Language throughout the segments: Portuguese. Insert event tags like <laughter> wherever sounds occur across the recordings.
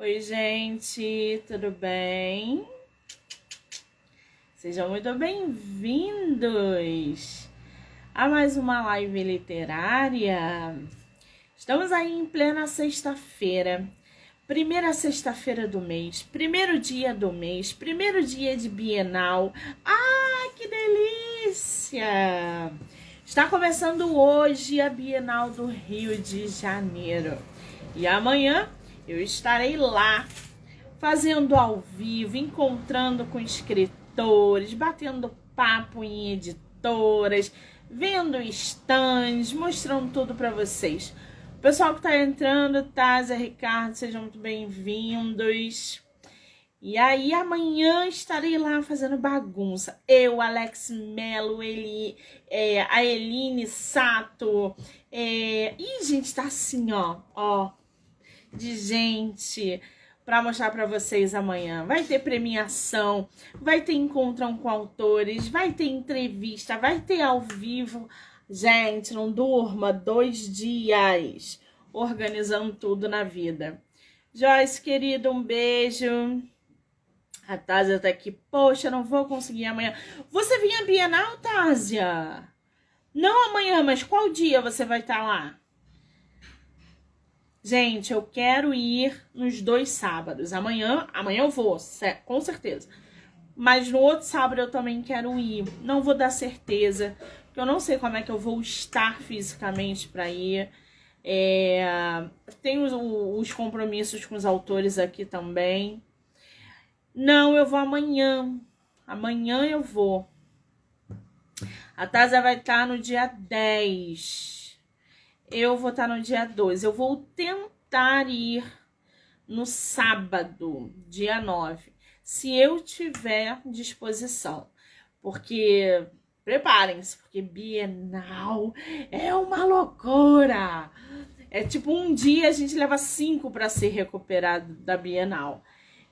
Oi, gente, tudo bem? Sejam muito bem-vindos a mais uma live literária. Estamos aí em plena sexta-feira, primeira sexta-feira do mês, primeiro dia do mês, primeiro dia de Bienal. Ah, que delícia! Está começando hoje a Bienal do Rio de Janeiro e amanhã eu estarei lá fazendo ao vivo, encontrando com escritores, batendo papo em editoras, vendo stands, mostrando tudo para vocês. O pessoal que está entrando, Tazia, Ricardo, sejam muito bem-vindos. E aí amanhã estarei lá fazendo bagunça. Eu, Alex Melo, ele, é, a Eline Sato. É... Ih, gente, tá assim, ó, ó de gente para mostrar para vocês amanhã. Vai ter premiação, vai ter encontrão com autores, vai ter entrevista, vai ter ao vivo. Gente, não durma dois dias organizando tudo na vida. Joyce, querido, um beijo. A Tásia tá aqui. Poxa, não vou conseguir amanhã. Você vinha Bienal, Tásia? Não amanhã, mas qual dia você vai estar tá lá? Gente, eu quero ir nos dois sábados. Amanhã, amanhã eu vou, com certeza. Mas no outro sábado eu também quero ir. Não vou dar certeza, porque eu não sei como é que eu vou estar fisicamente para ir. É, tenho os, os compromissos com os autores aqui também. Não, eu vou amanhã. Amanhã eu vou. A Taza vai estar no dia 10 eu vou estar no dia 2. Eu vou tentar ir no sábado, dia 9, se eu tiver disposição. Porque preparem-se, porque Bienal é uma loucura. É tipo um dia a gente leva cinco para ser recuperado da Bienal.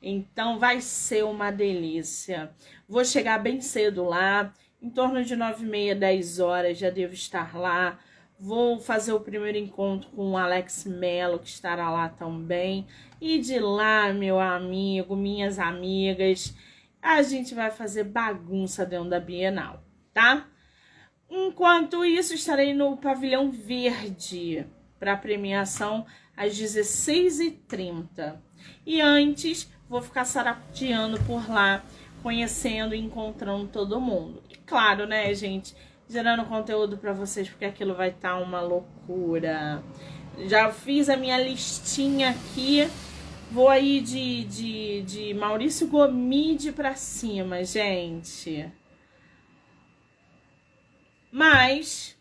Então vai ser uma delícia. Vou chegar bem cedo lá, em torno de nove e meia, dez horas já devo estar lá Vou fazer o primeiro encontro com o Alex Mello, que estará lá também. E de lá, meu amigo, minhas amigas, a gente vai fazer bagunça dentro da Bienal, tá? Enquanto isso, estarei no Pavilhão Verde para premiação às 16h30. E antes, vou ficar sarateando por lá, conhecendo e encontrando todo mundo. E claro, né, gente? Gerando conteúdo para vocês, porque aquilo vai estar tá uma loucura. Já fiz a minha listinha aqui. Vou aí de, de, de Maurício Gomide pra cima, gente. Mas,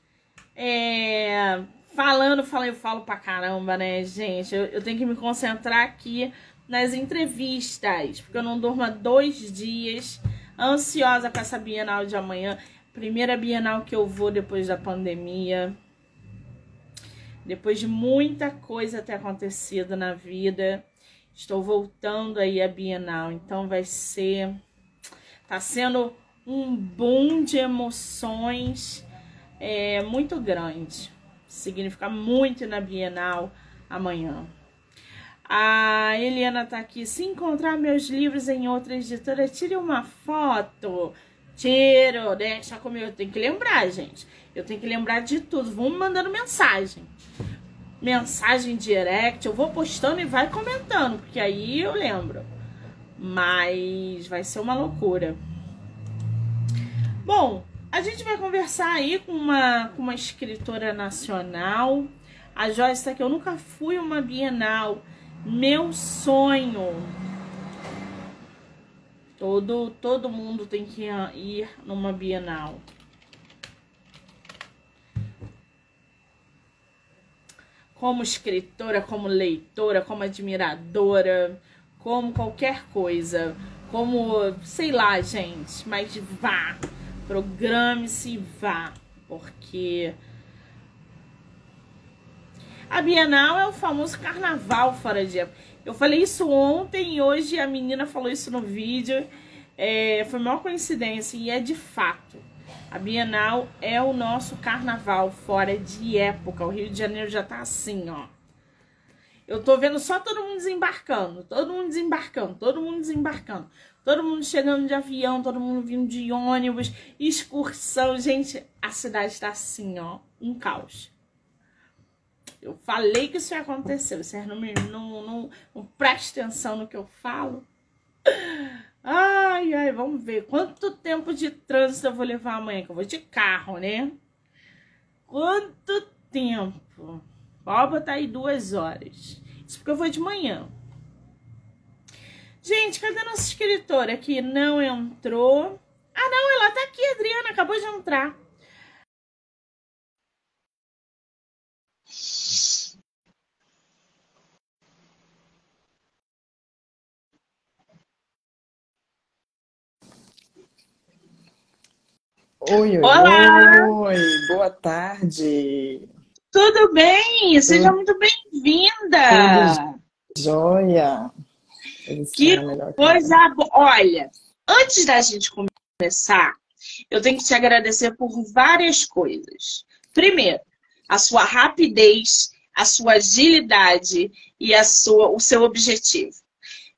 é, falando, falando, eu falo pra caramba, né, gente? Eu, eu tenho que me concentrar aqui nas entrevistas, porque eu não durmo há dois dias, ansiosa com essa Bienal de amanhã. Primeira Bienal que eu vou depois da pandemia. Depois de muita coisa ter acontecido na vida, estou voltando aí a Bienal. Então vai ser tá sendo um boom de emoções é, muito grande. Significa muito na Bienal amanhã. A Eliana tá aqui. Se encontrar meus livros em outra editora, tire uma foto. Tiro, deixa comigo. Eu tenho que lembrar, gente. Eu tenho que lembrar de tudo. Vão me mandando mensagem. Mensagem direct. Eu vou postando e vai comentando, porque aí eu lembro. Mas vai ser uma loucura. Bom, a gente vai conversar aí com uma, com uma escritora nacional. A Joyce tá aqui. Eu nunca fui uma Bienal. Meu sonho Todo, todo mundo tem que ir numa Bienal. Como escritora, como leitora, como admiradora, como qualquer coisa. Como, sei lá, gente, mas vá. Programe-se e vá. Porque a Bienal é o famoso carnaval fora de época. Eu falei isso ontem e hoje a menina falou isso no vídeo. É, foi uma coincidência e é de fato. A Bienal é o nosso carnaval fora de época. O Rio de Janeiro já tá assim, ó. Eu tô vendo só todo mundo desembarcando, todo mundo desembarcando, todo mundo desembarcando. Todo mundo chegando de avião, todo mundo vindo de ônibus, excursão. Gente, a cidade está assim, ó, um caos. Eu falei que isso ia acontecer. Vocês não, me, não, não, não prestem atenção no que eu falo. Ai, ai, vamos ver. Quanto tempo de trânsito eu vou levar amanhã? Que eu vou de carro, né? Quanto tempo? Pode botar aí duas horas. Isso porque eu vou de manhã. Gente, cadê nossa escritora que não entrou? Ah, não, ela tá aqui, Adriana, acabou de entrar. Oi, oi, Olá! oi, boa tarde. Tudo bem? Seja muito bem-vinda. Joia. Que coisa boa. Olha, antes da gente começar, eu tenho que te agradecer por várias coisas. Primeiro, a sua rapidez, a sua agilidade e a sua, o seu objetivo.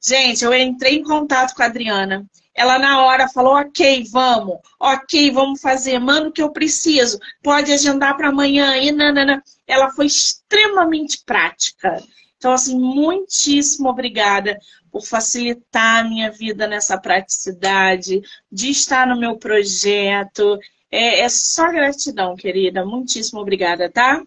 Gente, eu entrei em contato com a Adriana. Ela na hora falou: ok, vamos, ok, vamos fazer, mano, que eu preciso, pode agendar para amanhã e nanana. Ela foi extremamente prática. Então, assim, muitíssimo obrigada por facilitar a minha vida nessa praticidade, de estar no meu projeto. É, é só gratidão, querida. Muitíssimo obrigada, tá?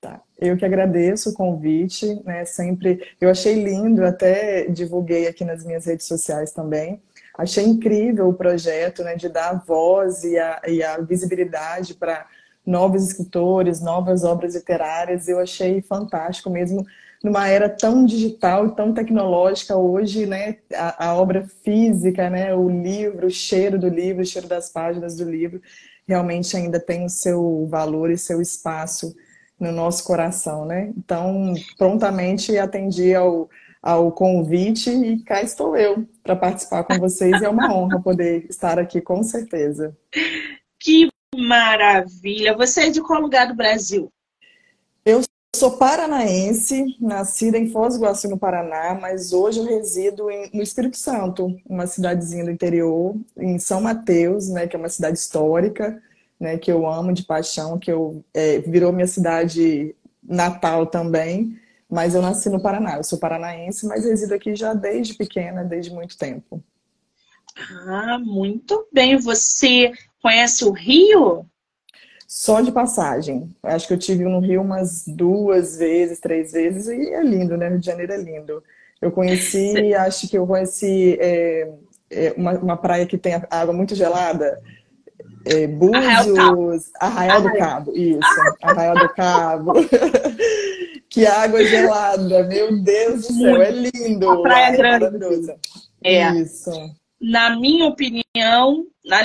Tá. Eu que agradeço o convite, né? Sempre eu achei lindo, até divulguei aqui nas minhas redes sociais também. Achei incrível o projeto, né, de dar voz e a, e a visibilidade para novos escritores, novas obras literárias. Eu achei fantástico mesmo numa era tão digital e tão tecnológica hoje, né, a, a, obra física, né, o livro, o cheiro do livro, o cheiro das páginas do livro, realmente ainda tem o seu valor e seu espaço no nosso coração, né? Então, prontamente atendi ao, ao convite e cá estou eu para participar com vocês. É uma honra poder estar aqui, com certeza. Que maravilha! Você é de qual lugar do Brasil? Eu sou paranaense, nascida em Foz do Iguaçu, no Paraná, mas hoje eu resido em, no Espírito Santo, uma cidadezinha do interior, em São Mateus, né, que é uma cidade histórica, né, que eu amo de paixão, que eu é, virou minha cidade natal também, mas eu nasci no Paraná. Eu sou paranaense, mas resido aqui já desde pequena, desde muito tempo. Ah, muito bem. Você conhece o Rio? Só de passagem. Acho que eu tive no Rio umas duas vezes, três vezes, e é lindo, né? Rio de Janeiro é lindo. Eu conheci, acho que eu conheci é, é, uma, uma, praia que tem água muito gelada. É, Búzios, Arraial do Cabo, isso, Arraial do Cabo. <laughs> que água gelada, meu Deus do céu, é lindo. A praia é grande. É. Isso na minha opinião, na,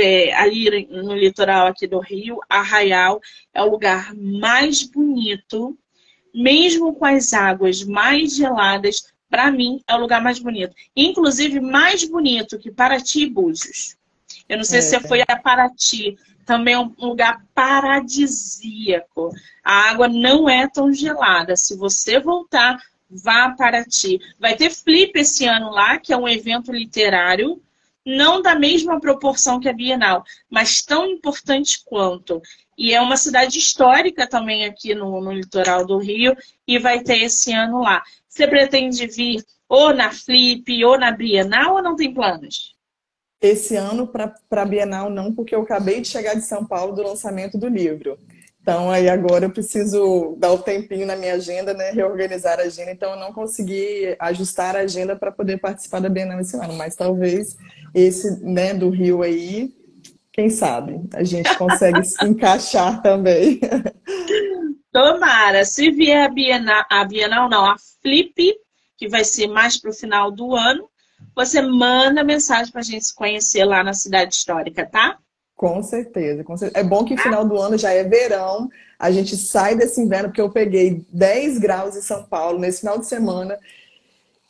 é, ali no litoral aqui do Rio, Arraial é o lugar mais bonito, mesmo com as águas mais geladas, para mim é o lugar mais bonito. Inclusive mais bonito que Paraty e Búzios. Eu não sei é. se você foi a Paraty, também é um lugar paradisíaco. A água não é tão gelada. Se você voltar vá para ti. Vai ter Flip esse ano lá, que é um evento literário, não da mesma proporção que a Bienal, mas tão importante quanto. E é uma cidade histórica também aqui no, no litoral do Rio, e vai ter esse ano lá. Você pretende vir ou na Flip ou na Bienal ou não tem planos? Esse ano para a Bienal não, porque eu acabei de chegar de São Paulo do lançamento do livro. Então, aí agora eu preciso dar o tempinho na minha agenda, né? Reorganizar a agenda. Então, eu não consegui ajustar a agenda para poder participar da Bienal esse ano. Mas talvez esse, né, do Rio aí, quem sabe, a gente consegue se encaixar também. <laughs> Tomara. Se vier a Bienal, a Bienal não, a Flip, que vai ser mais para o final do ano, você manda mensagem para a gente se conhecer lá na cidade histórica, tá? Com certeza, com certeza. É bom que final do ano já é verão, a gente sai desse inverno, porque eu peguei 10 graus em São Paulo nesse final de semana.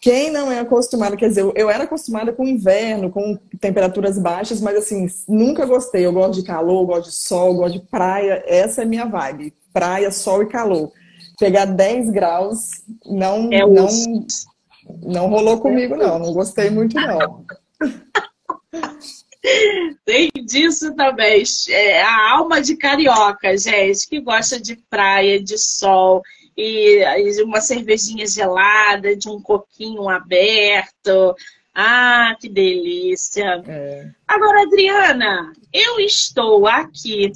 Quem não é acostumado, quer dizer, eu era acostumada com inverno, com temperaturas baixas, mas assim, nunca gostei. Eu gosto de calor, gosto de sol, gosto de praia. Essa é minha vibe. Praia, sol e calor. pegar 10 graus não, é não, não rolou comigo, não. Não gostei muito, não. <laughs> Tem disso também. É a alma de carioca, gente, que gosta de praia, de sol e uma cervejinha gelada, de um coquinho aberto. Ah, que delícia! É. Agora, Adriana, eu estou aqui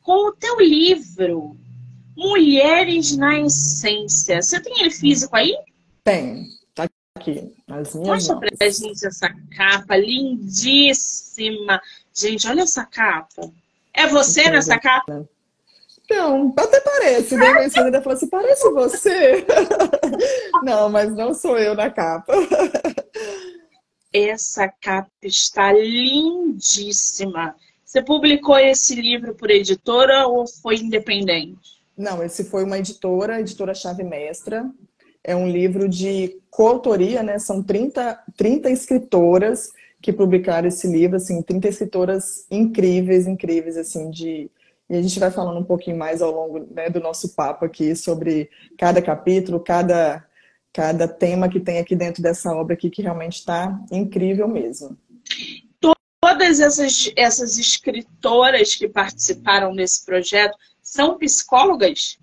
com o teu livro Mulheres na Essência. Você tem ele físico aí? Tem aqui nas minhas Mostra mãos. pra gente essa capa lindíssima. Gente, olha essa capa. É você Entendi. nessa capa? Não, até parece, né? Esposa ainda falou assim, parece você. <laughs> não, mas não sou eu na capa. Essa capa está lindíssima. Você publicou esse livro por editora ou foi independente? Não, esse foi uma editora, editora Chave Mestra. É um livro de coautoria, né? São 30, 30 escritoras que publicaram esse livro, assim, 30 escritoras incríveis, incríveis, assim, de... E a gente vai falando um pouquinho mais ao longo né, do nosso papo aqui sobre cada capítulo, cada, cada tema que tem aqui dentro dessa obra aqui, que realmente está incrível mesmo. Todas essas, essas escritoras que participaram desse projeto são psicólogas?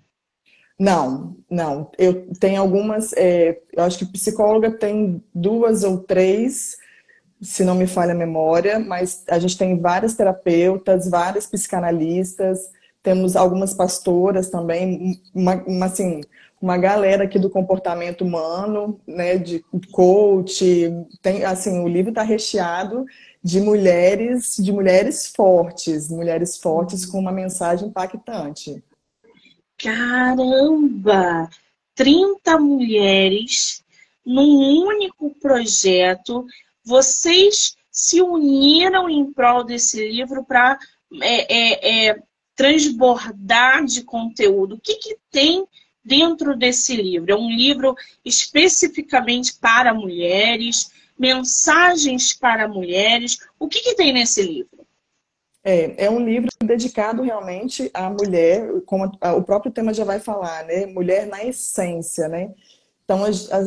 Não, não. Eu tenho algumas. É, eu acho que psicóloga tem duas ou três, se não me falha a memória, mas a gente tem várias terapeutas, várias psicanalistas, temos algumas pastoras também, uma, uma assim, uma galera aqui do comportamento humano, né, de coach, tem, assim, o livro está recheado de mulheres, de mulheres fortes, mulheres fortes com uma mensagem impactante. Caramba! 30 mulheres num único projeto. Vocês se uniram em prol desse livro para é, é, é, transbordar de conteúdo. O que, que tem dentro desse livro? É um livro especificamente para mulheres, mensagens para mulheres. O que, que tem nesse livro? É, é um livro dedicado realmente à mulher, como o próprio tema já vai falar, né? Mulher na essência, né? Então,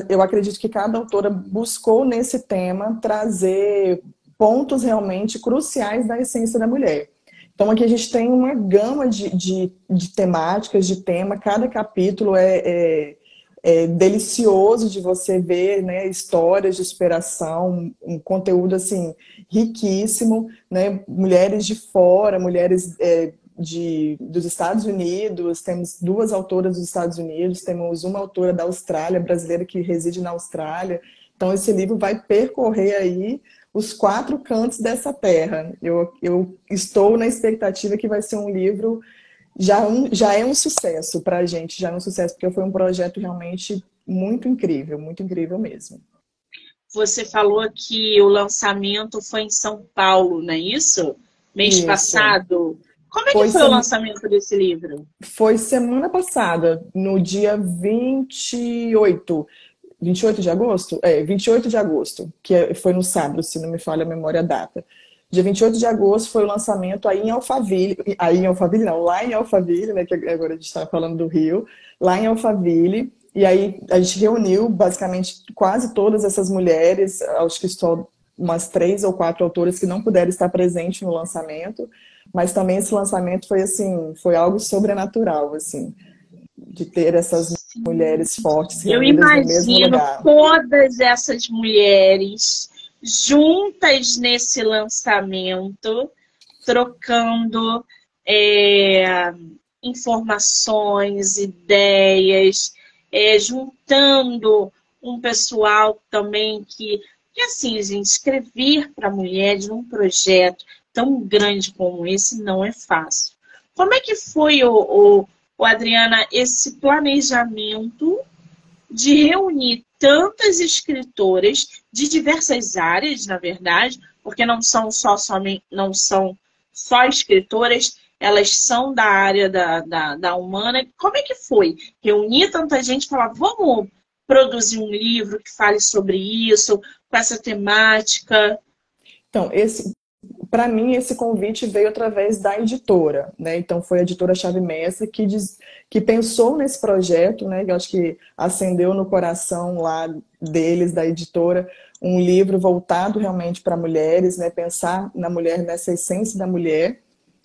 eu acredito que cada autora buscou nesse tema trazer pontos realmente cruciais da essência da mulher. Então, aqui a gente tem uma gama de, de, de temáticas, de tema, cada capítulo é, é, é, delicioso de você ver, né, histórias de superação, um conteúdo assim riquíssimo, né, mulheres de fora, mulheres é, de, dos Estados Unidos, temos duas autoras dos Estados Unidos, temos uma autora da Austrália, brasileira que reside na Austrália. Então esse livro vai percorrer aí os quatro cantos dessa terra. Eu, eu estou na expectativa que vai ser um livro já, um, já é um sucesso para a gente, já é um sucesso, porque foi um projeto realmente muito incrível, muito incrível mesmo. Você falou que o lançamento foi em São Paulo, não é isso? Mês isso. passado. Como é foi que foi o lançamento desse livro? Foi semana passada, no dia 28. 28 de agosto? É, 28 de agosto, que é, foi no sábado, se não me falha a memória a data. Dia 28 de agosto foi o lançamento aí em Alphaville, aí em Alphaville não, lá em Alphaville, né, que agora a gente está falando do Rio, lá em Alphaville, e aí a gente reuniu basicamente quase todas essas mulheres, acho que só umas três ou quatro autoras que não puderam estar presentes no lançamento, mas também esse lançamento foi assim, foi algo sobrenatural, assim, de ter essas Sim. mulheres fortes Eu imagino todas essas mulheres juntas nesse lançamento, trocando é, informações, ideias, é, juntando um pessoal também que, que assim, gente, escrever para mulheres num projeto tão grande como esse não é fácil. Como é que foi, o, o, o Adriana, esse planejamento de reunir tantas escritoras de diversas áreas, na verdade, porque não são só somente, não são só escritoras, elas são da área da, da, da humana. Como é que foi? Reunir tanta gente e falar, vamos produzir um livro que fale sobre isso, com essa temática? Então, esse para mim, esse convite veio através da editora, né? Então, foi a editora Chave Mestre que, diz, que pensou nesse projeto, né? Eu acho que acendeu no coração lá deles, da editora, um livro voltado realmente para mulheres, né? Pensar na mulher, nessa essência da mulher.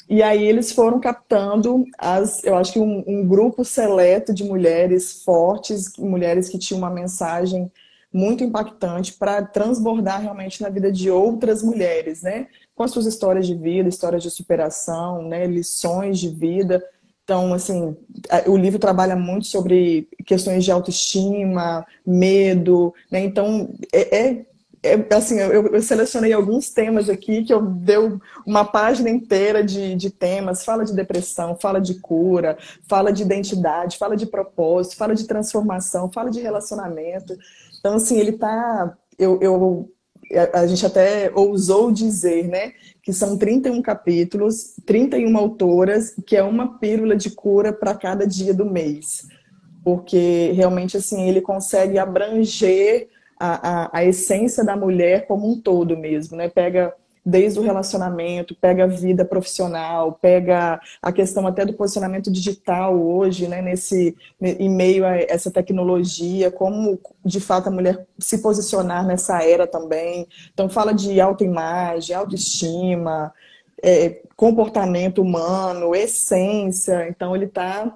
E aí eles foram captando as, eu acho que um, um grupo seleto de mulheres fortes, mulheres que tinham uma mensagem muito impactante para transbordar realmente na vida de outras mulheres, né? Com as suas histórias de vida, histórias de superação, né? lições de vida. Então, assim, o livro trabalha muito sobre questões de autoestima, medo, né? Então, é, é, é assim, eu, eu, selecionei alguns temas aqui que eu deu uma página inteira de, de temas. Fala de depressão, fala de cura, fala de identidade, fala de propósito, fala de transformação, fala de relacionamento. Então, assim, ele tá. Eu, eu, a gente até ousou dizer, né? Que são 31 capítulos, 31 autoras, que é uma pílula de cura para cada dia do mês. Porque realmente, assim, ele consegue abranger a, a, a essência da mulher como um todo mesmo, né? Pega desde o relacionamento, pega a vida profissional, pega a questão até do posicionamento digital hoje, né, nesse em meio a essa tecnologia, como de fato a mulher se posicionar nessa era também. Então fala de autoimagem, autoestima, é, comportamento humano, essência. Então ele está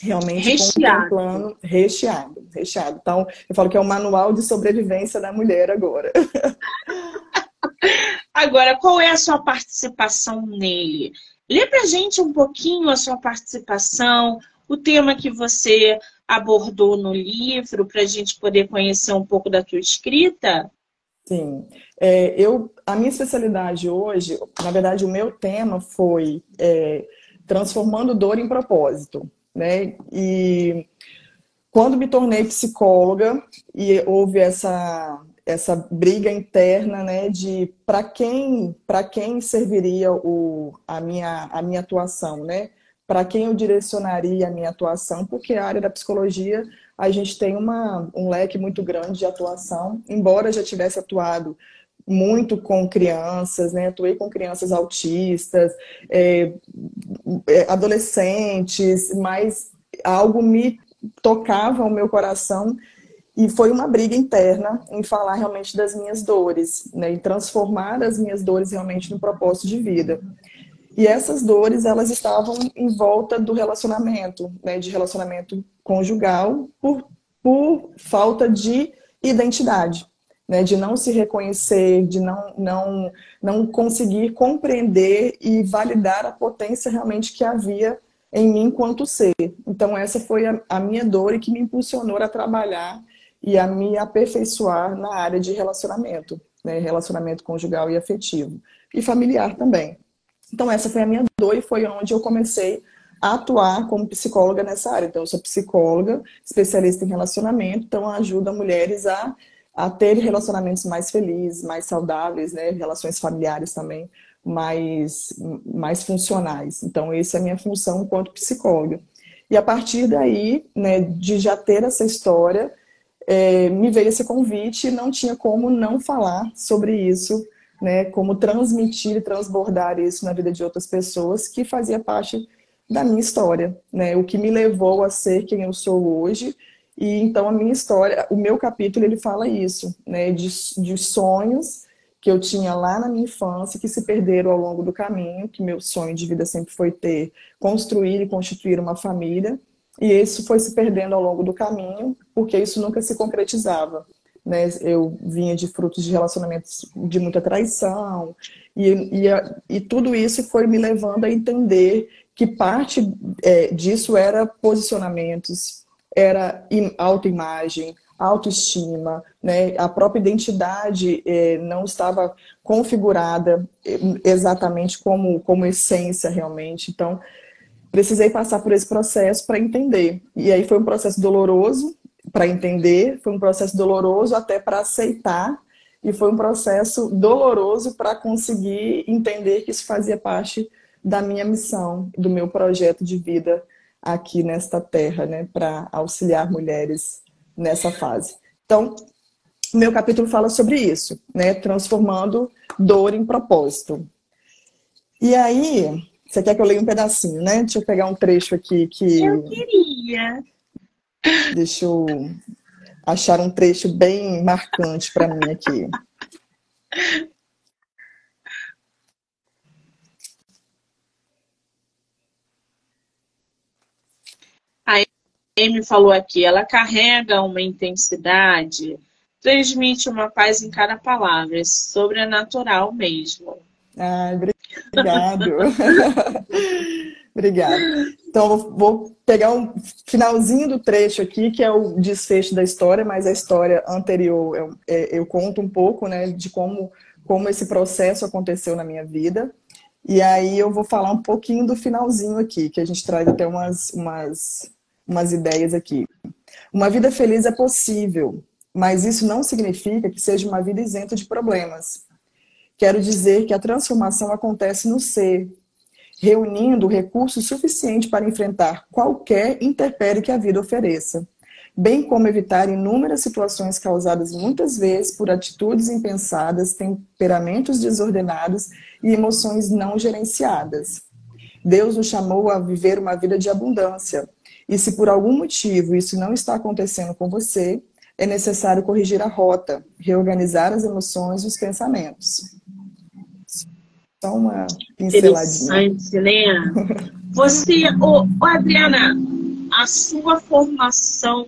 realmente recheado. contemplando recheado, recheado. Então eu falo que é o manual de sobrevivência da mulher agora. <laughs> Agora, qual é a sua participação nele? Lê pra gente um pouquinho a sua participação, o tema que você abordou no livro, para a gente poder conhecer um pouco da tua escrita. Sim, é, eu, a minha especialidade hoje, na verdade, o meu tema foi é, transformando dor em propósito, né? E quando me tornei psicóloga e houve essa essa briga interna, né, de para quem para quem serviria o, a minha a minha atuação, né? Para quem eu direcionaria a minha atuação, porque a área da psicologia a gente tem uma, um leque muito grande de atuação, embora já tivesse atuado muito com crianças, né? Atuei com crianças autistas, é, é adolescentes, mas algo me tocava o meu coração e foi uma briga interna em falar realmente das minhas dores, né, em transformar as minhas dores realmente no propósito de vida. E essas dores, elas estavam em volta do relacionamento, né, de relacionamento conjugal, por, por falta de identidade, né, de não se reconhecer, de não, não, não conseguir compreender e validar a potência realmente que havia em mim enquanto ser. Então, essa foi a, a minha dor e que me impulsionou a trabalhar e a me aperfeiçoar na área de relacionamento, né? relacionamento conjugal e afetivo, e familiar também. Então, essa foi a minha dor e foi onde eu comecei a atuar como psicóloga nessa área. Então, eu sou psicóloga, especialista em relacionamento, então ajuda mulheres a, a ter relacionamentos mais felizes, mais saudáveis, né? relações familiares também mais, mais funcionais. Então, essa é a minha função enquanto psicóloga. E a partir daí, né, de já ter essa história, é, me veio esse convite e não tinha como não falar sobre isso, né? Como transmitir e transbordar isso na vida de outras pessoas, que fazia parte da minha história, né? O que me levou a ser quem eu sou hoje. E então a minha história, o meu capítulo, ele fala isso, né? De, de sonhos que eu tinha lá na minha infância, que se perderam ao longo do caminho, que meu sonho de vida sempre foi ter, construir e constituir uma família e isso foi se perdendo ao longo do caminho, porque isso nunca se concretizava. Né? Eu vinha de frutos de relacionamentos de muita traição, e, e, e tudo isso foi me levando a entender que parte é, disso era posicionamentos, era autoimagem, autoestima, né? a própria identidade é, não estava configurada é, exatamente como, como essência realmente. Então, precisei passar por esse processo para entender. E aí foi um processo doloroso para entender, foi um processo doloroso até para aceitar, e foi um processo doloroso para conseguir entender que isso fazia parte da minha missão, do meu projeto de vida aqui nesta terra, né, para auxiliar mulheres nessa fase. Então, meu capítulo fala sobre isso, né, transformando dor em propósito. E aí, você quer que eu leia um pedacinho, né? Deixa eu pegar um trecho aqui que. Eu queria. Deixa eu achar um trecho bem marcante para mim aqui. A Amy falou aqui, ela carrega uma intensidade, transmite uma paz em cada palavra, é sobrenatural mesmo. Ai, obrigado. <laughs> Obrigada. Então, vou pegar um finalzinho do trecho aqui, que é o desfecho da história, mas a história anterior eu, é, eu conto um pouco né, de como, como esse processo aconteceu na minha vida. E aí eu vou falar um pouquinho do finalzinho aqui, que a gente traz até umas, umas, umas ideias aqui. Uma vida feliz é possível, mas isso não significa que seja uma vida isenta de problemas. Quero dizer que a transformação acontece no ser, reunindo recursos suficientes para enfrentar qualquer intempérie que a vida ofereça, bem como evitar inúmeras situações causadas muitas vezes por atitudes impensadas, temperamentos desordenados e emoções não gerenciadas. Deus nos chamou a viver uma vida de abundância, e se por algum motivo isso não está acontecendo com você, é necessário corrigir a rota, reorganizar as emoções e os pensamentos. Só uma pinceladinha. Interessante, né? Você, oh, oh, Adriana, a sua formação,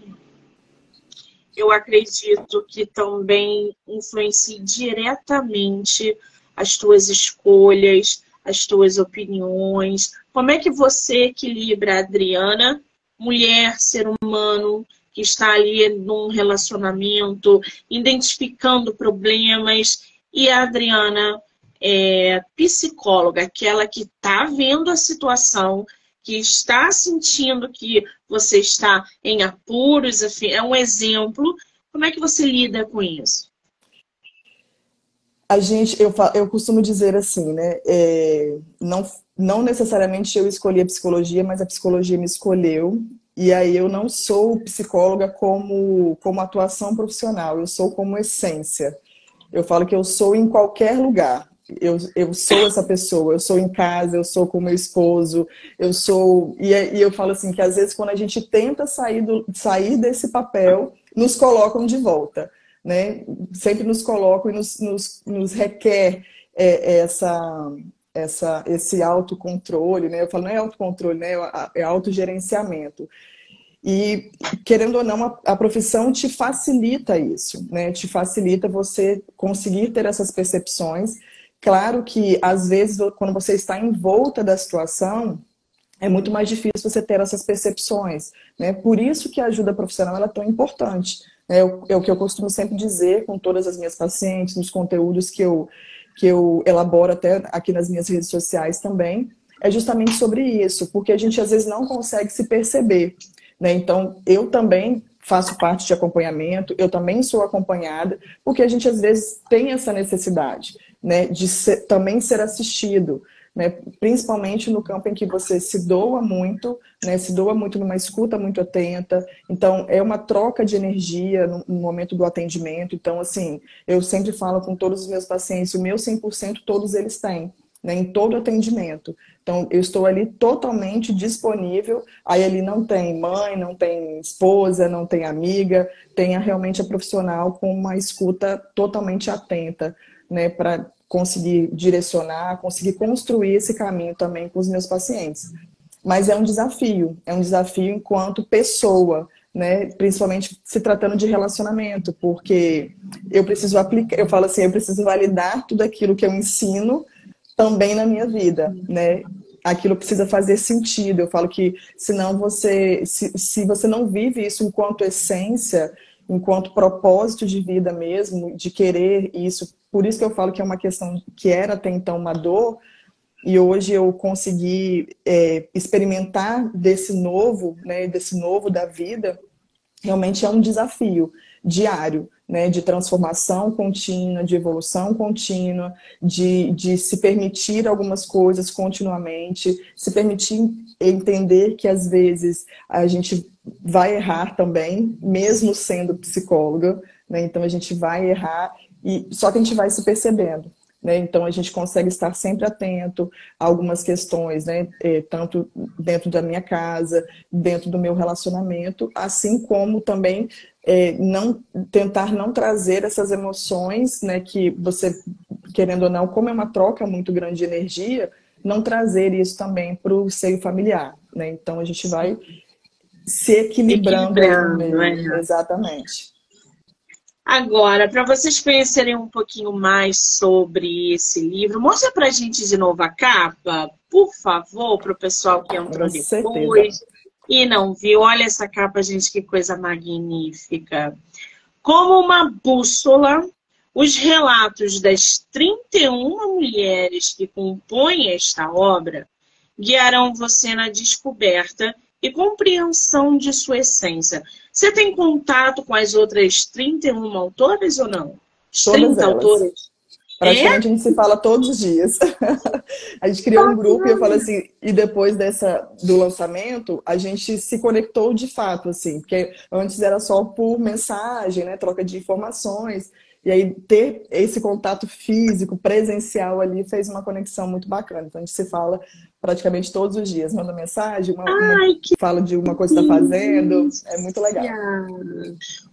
eu acredito que também influencia diretamente as tuas escolhas, as tuas opiniões. Como é que você equilibra, Adriana, mulher, ser humano, que está ali num relacionamento, identificando problemas, e a Adriana, é, psicóloga, aquela que está vendo a situação, que está sentindo que você está em apuros, enfim, é um exemplo. Como é que você lida com isso? A gente, eu, eu costumo dizer assim, né? É, não, não necessariamente eu escolhi a psicologia, mas a psicologia me escolheu. E aí eu não sou psicóloga como, como atuação profissional, eu sou como essência. Eu falo que eu sou em qualquer lugar eu, eu sou essa pessoa, eu sou em casa, eu sou com meu esposo, eu sou. E, e eu falo assim que às vezes quando a gente tenta sair, do, sair desse papel, nos colocam de volta. Né? Sempre nos colocam e nos, nos, nos requer é, essa, essa, esse autocontrole, né? Eu falo, não é autocontrole, né? É autogerenciamento. E, querendo ou não, a, a, profissão te facilita isso, né? Te facilita você conseguir ter essas percepções Claro que, às vezes, quando você está envolta da situação, é muito mais difícil você ter essas percepções. Né? Por isso que a ajuda profissional é tão importante. É, é o que eu costumo sempre dizer com todas as minhas pacientes, nos conteúdos que eu, que eu elaboro até aqui nas minhas redes sociais também, é justamente sobre isso, porque a gente às vezes não consegue se perceber. Né? Então, eu também faço parte de acompanhamento, eu também sou acompanhada, porque a gente às vezes tem essa necessidade né, de ser, também ser assistido, né, principalmente no campo em que você se doa muito, né, se doa muito numa escuta muito atenta. Então, é uma troca de energia no, no momento do atendimento. Então, assim, eu sempre falo com todos os meus pacientes, o meu 100% todos eles têm. Né, em todo atendimento. Então, eu estou ali totalmente disponível. Aí ali não tem mãe, não tem esposa, não tem amiga, tem realmente a profissional com uma escuta totalmente atenta, né, para conseguir direcionar, conseguir construir esse caminho também com os meus pacientes. Mas é um desafio, é um desafio enquanto pessoa, né? Principalmente se tratando de relacionamento, porque eu preciso aplicar, eu falo assim, eu preciso validar tudo aquilo que eu ensino também na minha vida, né? Aquilo precisa fazer sentido. Eu falo que senão você, se, se você não vive isso enquanto essência, enquanto propósito de vida mesmo, de querer isso. Por isso que eu falo que é uma questão que era até então uma dor, e hoje eu consegui é, experimentar desse novo, né, desse novo da vida, realmente é um desafio diário, né, de transformação contínua, de evolução contínua, de, de se permitir algumas coisas continuamente, se permitir entender que às vezes a gente vai errar também, mesmo sendo psicóloga, né? Então a gente vai errar e só que a gente vai se percebendo. Né? Então, a gente consegue estar sempre atento a algumas questões, né? É, tanto dentro da minha casa, dentro do meu relacionamento, assim como também é, não tentar não trazer essas emoções, né? Que você, querendo ou não, como é uma troca muito grande de energia, não trazer isso também para o seio familiar. Né? Então, a gente vai se equilibrando. equilibrando é. Exatamente. Agora, para vocês conhecerem um pouquinho mais sobre esse livro, mostra para a gente de novo a capa, por favor, para o pessoal que entrou depois certeza. E não viu. Olha essa capa, gente, que coisa magnífica. Como uma bússola, os relatos das 31 mulheres que compõem esta obra guiarão você na descoberta e compreensão de sua essência. Você tem contato com as outras 31 autoras ou não? Todas 30 elas. autoras? Praticamente é? a gente se fala todos os dias. <laughs> a gente criou um grupo e eu falo assim, e depois dessa do lançamento, a gente se conectou de fato, assim, porque antes era só por mensagem, né? Troca de informações. E aí ter esse contato físico, presencial ali, fez uma conexão muito bacana. Então a gente se fala praticamente todos os dias. Manda mensagem, uma, Ai, uma fala de uma coisa que está fazendo. É muito legal.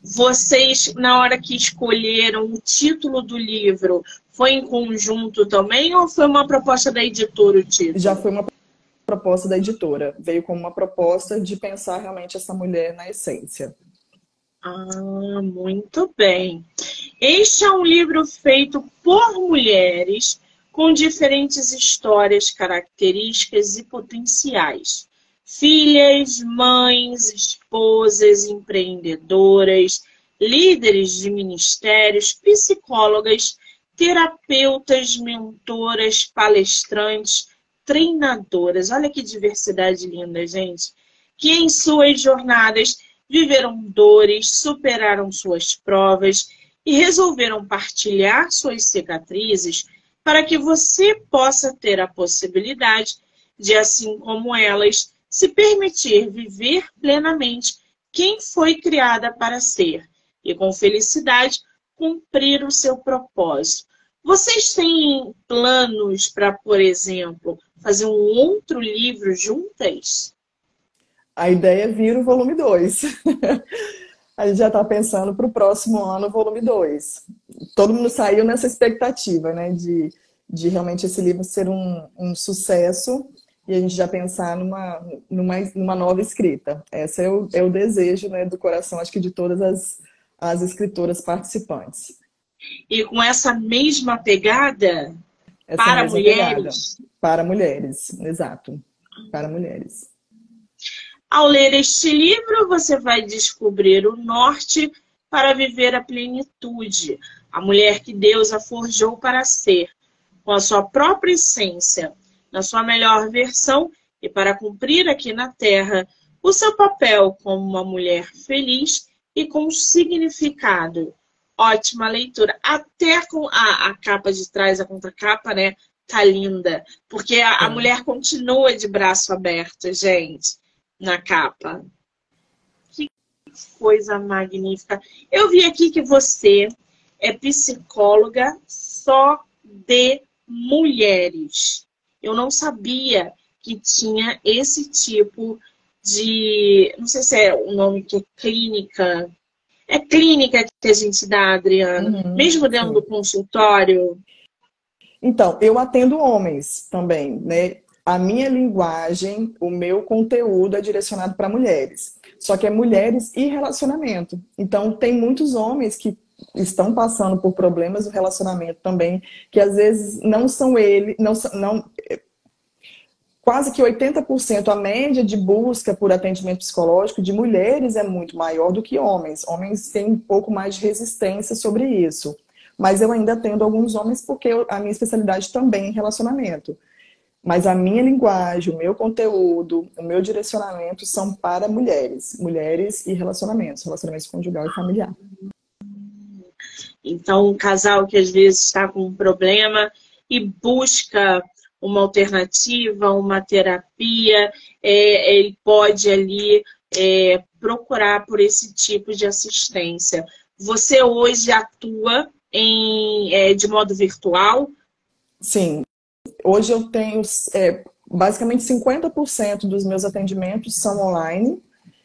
Vocês, na hora que escolheram o título do livro, foi em conjunto também ou foi uma proposta da editora o título? Já foi uma proposta da editora. Veio como uma proposta de pensar realmente essa mulher na essência. Ah, muito bem. Este é um livro feito por mulheres com diferentes histórias, características e potenciais. Filhas, mães, esposas, empreendedoras, líderes de ministérios, psicólogas, terapeutas, mentoras, palestrantes, treinadoras. Olha que diversidade linda, gente. Que em suas jornadas viveram dores, superaram suas provas e resolveram partilhar suas cicatrizes para que você possa ter a possibilidade de, assim como elas, se permitir viver plenamente quem foi criada para ser e, com felicidade, cumprir o seu propósito. Vocês têm planos para, por exemplo, fazer um outro livro juntas? A ideia é vir o volume 2. <laughs> a gente já está pensando para o próximo ano, volume 2. Todo mundo saiu nessa expectativa, né? De, de realmente esse livro ser um, um sucesso e a gente já pensar numa, numa, numa nova escrita. Esse é o, é o desejo né, do coração, acho que de todas as, as escritoras participantes. E com essa mesma pegada essa para mesma mulheres? Pegada, para mulheres, exato. Para mulheres. Ao ler este livro, você vai descobrir o norte para viver a plenitude, a mulher que Deus a forjou para ser, com a sua própria essência, na sua melhor versão e para cumprir aqui na Terra o seu papel como uma mulher feliz e com significado. Ótima leitura. Até com a, a capa de trás, a contracapa, né? Tá linda. Porque a, a mulher continua de braço aberto, gente na capa. Que coisa magnífica. Eu vi aqui que você é psicóloga só de mulheres. Eu não sabia que tinha esse tipo de. Não sei se é o nome que é clínica. É clínica que a gente dá, Adriana, uhum, mesmo dentro sim. do consultório. Então, eu atendo homens também, né? A minha linguagem, o meu conteúdo é direcionado para mulheres. Só que é mulheres e relacionamento. Então, tem muitos homens que estão passando por problemas do relacionamento também, que às vezes não são ele, não, não quase que 80% a média de busca por atendimento psicológico de mulheres é muito maior do que homens. Homens têm um pouco mais de resistência sobre isso. Mas eu ainda atendo alguns homens porque a minha especialidade também é em relacionamento. Mas a minha linguagem, o meu conteúdo, o meu direcionamento são para mulheres. Mulheres e relacionamentos, relacionamentos conjugal e familiar. Então, um casal que às vezes está com um problema e busca uma alternativa, uma terapia, é, ele pode ali é, procurar por esse tipo de assistência. Você hoje atua em, é, de modo virtual Sim. Hoje eu tenho é, basicamente 50% dos meus atendimentos são online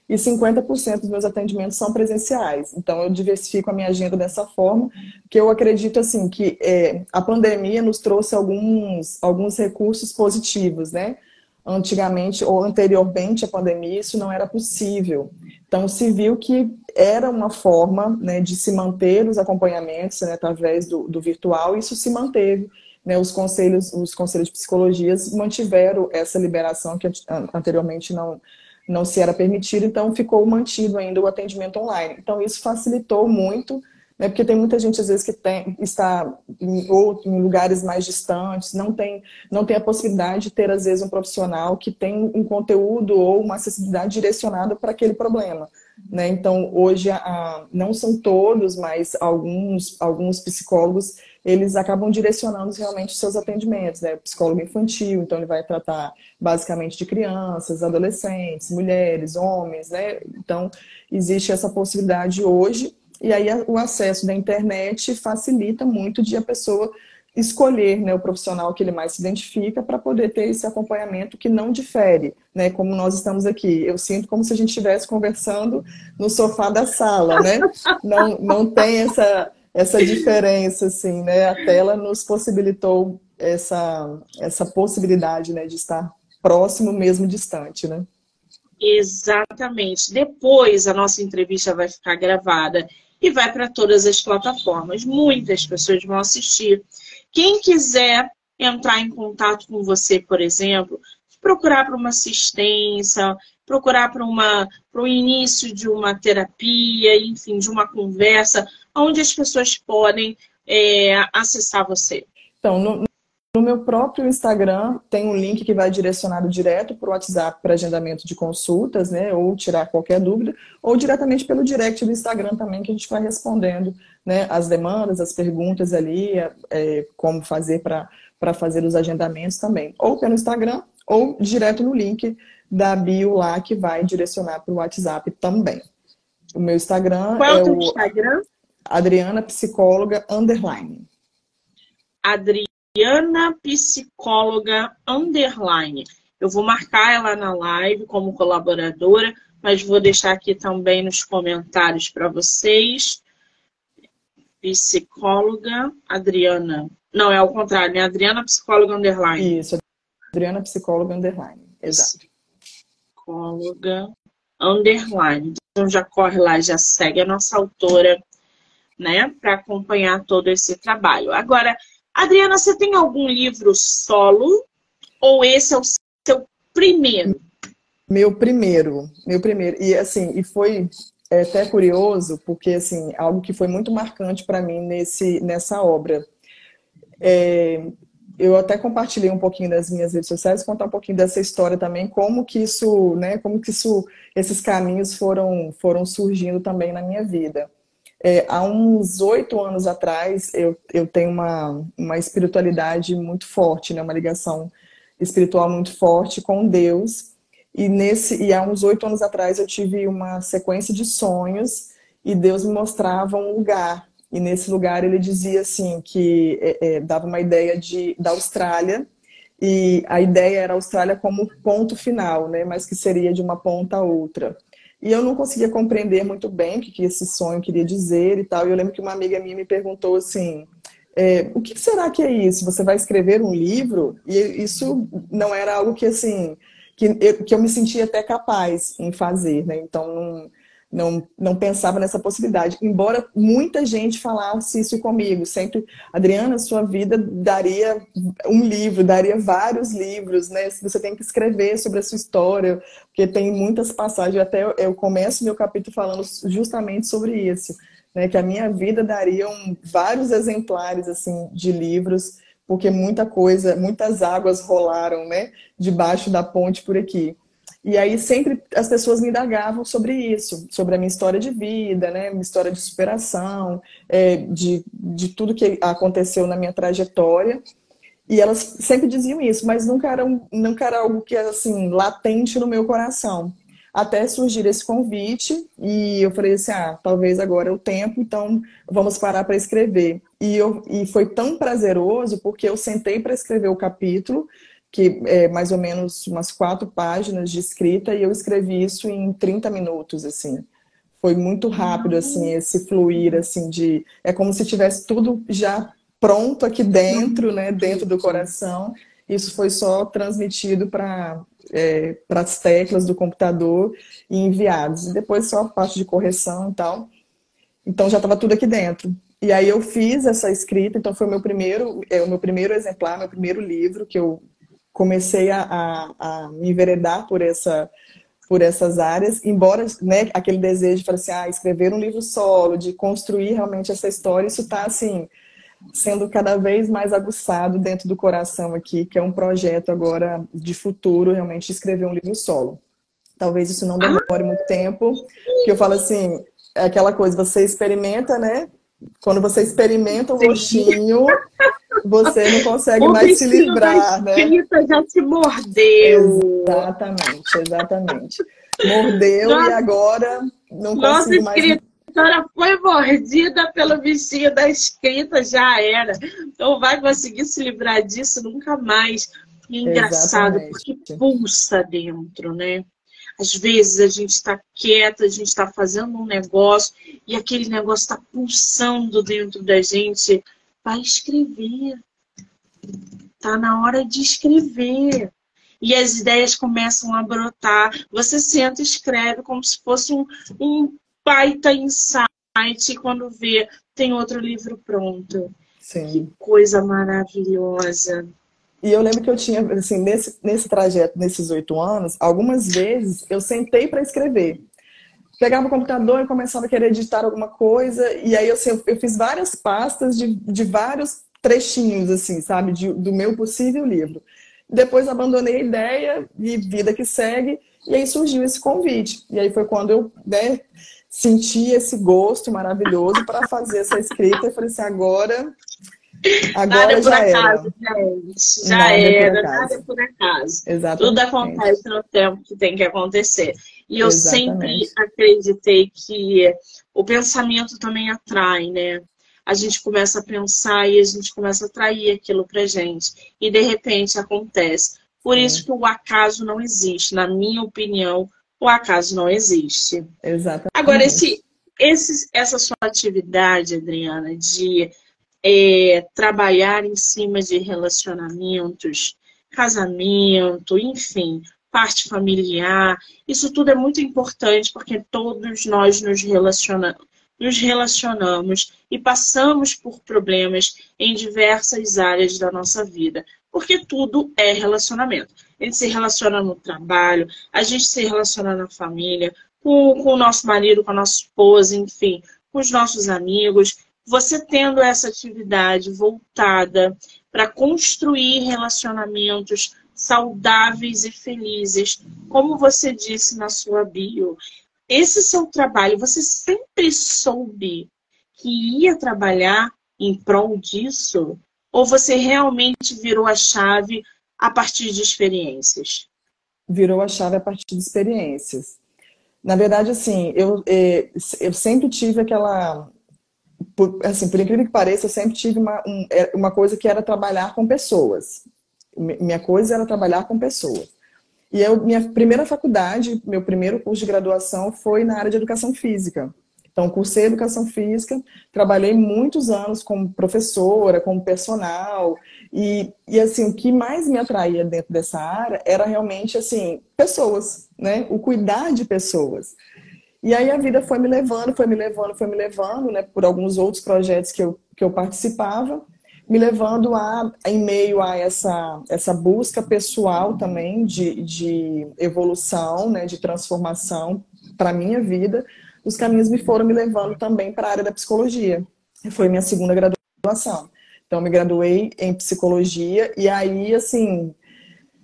e 50% dos meus atendimentos são presenciais. Então, eu diversifico a minha agenda dessa forma, que eu acredito assim que é, a pandemia nos trouxe alguns, alguns recursos positivos, né? Antigamente ou anteriormente à pandemia, isso não era possível. Então, se viu que era uma forma né, de se manter os acompanhamentos né, através do, do virtual, e isso se manteve. Né, os conselhos, os conselhos de psicologias mantiveram essa liberação que anteriormente não, não se era permitido, então ficou mantido ainda o atendimento online. Então isso facilitou muito, né, porque tem muita gente às vezes que tem, está em, ou, em lugares mais distantes, não tem, não tem a possibilidade de ter às vezes um profissional que tem um conteúdo ou uma acessibilidade direcionada para aquele problema. Né? Então, hoje, a, não são todos, mas alguns, alguns psicólogos eles acabam direcionando realmente os seus atendimentos, né? Psicólogo infantil, então ele vai tratar basicamente de crianças, adolescentes, mulheres, homens, né? Então, existe essa possibilidade hoje, e aí o acesso da internet facilita muito de a pessoa escolher né, o profissional que ele mais se identifica para poder ter esse acompanhamento que não difere, né? Como nós estamos aqui. Eu sinto como se a gente estivesse conversando no sofá da sala, né? Não, não tem essa essa diferença, assim, né? A tela nos possibilitou essa, essa possibilidade, né, de estar próximo, mesmo distante, né? Exatamente. Depois a nossa entrevista vai ficar gravada e vai para todas as plataformas. Muitas pessoas vão assistir. Quem quiser entrar em contato com você, por exemplo, procurar para uma assistência, procurar para o início de uma terapia, enfim, de uma conversa, onde as pessoas podem é, acessar você? Então, no, no, meu próprio Instagram tem um link que vai direcionado direto para o WhatsApp para agendamento de consultas, né? Ou tirar qualquer dúvida, ou diretamente pelo direct do Instagram também, que a gente vai respondendo né, as demandas, as perguntas ali, é, como fazer para fazer os agendamentos também. Ou pelo Instagram, ou direto no link da bio lá que vai direcionar para o WhatsApp também. O meu Instagram Qual é o, o Instagram? Adriana Psicóloga Underline. Adriana Psicóloga Underline. Eu vou marcar ela na live como colaboradora, mas vou deixar aqui também nos comentários para vocês. Psicóloga Adriana. Não, é o contrário, é Adriana Psicóloga Underline. Isso, Adriana Psicóloga Underline. Exato. Psicóloga Underline. Então já corre lá, já segue a nossa autora né, para acompanhar todo esse trabalho. Agora, Adriana, você tem algum livro solo ou esse é o seu primeiro? Meu primeiro, meu primeiro. E assim, e foi é, até curioso, porque assim, algo que foi muito marcante para mim nesse, nessa obra. É, eu até compartilhei um pouquinho das minhas redes sociais, contar um pouquinho dessa história também, como que isso, né, como que isso, esses caminhos foram, foram surgindo também na minha vida. É, há uns oito anos atrás, eu, eu tenho uma, uma espiritualidade muito forte, né? uma ligação espiritual muito forte com Deus. E, nesse, e há uns oito anos atrás eu tive uma sequência de sonhos e Deus me mostrava um lugar. E nesse lugar ele dizia assim que é, é, dava uma ideia de, da Austrália e a ideia era a Austrália como ponto final, né? Mas que seria de uma ponta a outra. E eu não conseguia compreender muito bem o que, esse sonho queria dizer e tal. E eu lembro que uma amiga minha me perguntou assim: é, o que será que é isso? Você vai escrever um livro? E isso não era algo que assim que eu, que eu me sentia até capaz em fazer, né? Então não, não, não pensava nessa possibilidade. Embora muita gente falasse isso comigo, sempre, Adriana, sua vida daria um livro, daria vários livros, né? Você tem que escrever sobre a sua história, porque tem muitas passagens, até eu começo meu capítulo falando justamente sobre isso, né? Que a minha vida daria vários exemplares, assim, de livros, porque muita coisa, muitas águas rolaram, né? Debaixo da ponte por aqui. E aí sempre as pessoas me indagavam sobre isso, sobre a minha história de vida, né, minha história de superação, é, de, de tudo que aconteceu na minha trajetória. E elas sempre diziam isso, mas nunca era, nunca era algo que era assim, latente no meu coração. até surgir esse convite e eu falei assim, ah, talvez agora é o tempo, então vamos parar para escrever. E, eu, e foi tão prazeroso porque eu sentei para escrever o capítulo, que é mais ou menos umas quatro páginas de escrita, e eu escrevi isso em 30 minutos, assim. Foi muito rápido, assim, esse fluir, assim, de... É como se tivesse tudo já pronto aqui dentro, né, dentro do coração. Isso foi só transmitido para é, as teclas do computador e enviados. E depois só a parte de correção e tal. Então já estava tudo aqui dentro. E aí eu fiz essa escrita, então foi o meu primeiro, é, o meu primeiro exemplar, meu primeiro livro que eu comecei a, a, a me enveredar por essa por essas áreas, embora né, aquele desejo de assim, ah, escrever um livro solo, de construir realmente essa história, isso está assim sendo cada vez mais aguçado dentro do coração aqui, que é um projeto agora de futuro, realmente escrever um livro solo. Talvez isso não demore muito tempo, que eu falo assim, é aquela coisa, você experimenta, né? Quando você experimenta o roxinho, você não consegue o mais se livrar, né? já se mordeu. Exatamente, exatamente. Mordeu Nossa, e agora não consigo mais senhora foi mordida pelo bichinho da escrita, já era. Não vai conseguir se livrar disso nunca mais. E é engraçado, Exatamente. porque pulsa dentro, né? Às vezes a gente está quieta, a gente está fazendo um negócio e aquele negócio está pulsando dentro da gente. Vai escrever. Tá na hora de escrever. E as ideias começam a brotar. Você senta e escreve como se fosse um, um baita insight quando vê tem outro livro pronto. Sim. Que coisa maravilhosa. E eu lembro que eu tinha, assim, nesse, nesse trajeto, nesses oito anos, algumas vezes eu sentei para escrever. Pegava o computador e começava a querer editar alguma coisa, e aí assim, eu fiz várias pastas de, de vários trechinhos, assim, sabe, de, do meu possível livro. Depois abandonei a ideia e vida que segue, e aí surgiu esse convite. E aí foi quando eu né, senti esse gosto maravilhoso para fazer essa escrita e falei assim, agora Agora nada já por acaso, era. gente. Já nada era, por nada por acaso. Exatamente. Tudo acontece no tempo que tem que acontecer. E eu Exatamente. sempre acreditei que o pensamento também atrai, né? A gente começa a pensar e a gente começa a atrair aquilo pra gente. E de repente acontece. Por Sim. isso que o acaso não existe, na minha opinião, o acaso não existe. Exatamente. Agora, esse, esse, essa sua atividade, Adriana, de é, trabalhar em cima de relacionamentos, casamento, enfim, parte familiar, isso tudo é muito importante porque todos nós nos relacionamos, nos relacionamos e passamos por problemas em diversas áreas da nossa vida, porque tudo é relacionamento. A gente se relaciona no trabalho, a gente se relaciona na família, com, com o nosso marido, com a nossa esposa, enfim, com os nossos amigos. Você tendo essa atividade voltada para construir relacionamentos saudáveis e felizes, como você disse na sua bio, esse seu trabalho, você sempre soube que ia trabalhar em prol disso? Ou você realmente virou a chave a partir de experiências? Virou a chave a partir de experiências. Na verdade, assim, eu, é, eu sempre tive aquela. Por, assim, por incrível que pareça, eu sempre tive uma, um, é, uma coisa que era trabalhar com pessoas. Minha coisa era trabalhar com pessoas. E eu, minha primeira faculdade, meu primeiro curso de graduação foi na área de educação física. Então, cursei educação física, trabalhei muitos anos como professora, como personal, e, e assim, o que mais me atraía dentro dessa área era realmente, assim, pessoas, né? O cuidar de pessoas. E aí a vida foi me levando, foi me levando, foi me levando, né? Por alguns outros projetos que eu, que eu participava, me levando a, em meio a essa, essa busca pessoal também de, de evolução, né? De transformação para minha vida, os caminhos me foram me levando também para a área da psicologia. Foi minha segunda graduação. Então, me graduei em psicologia e aí, assim,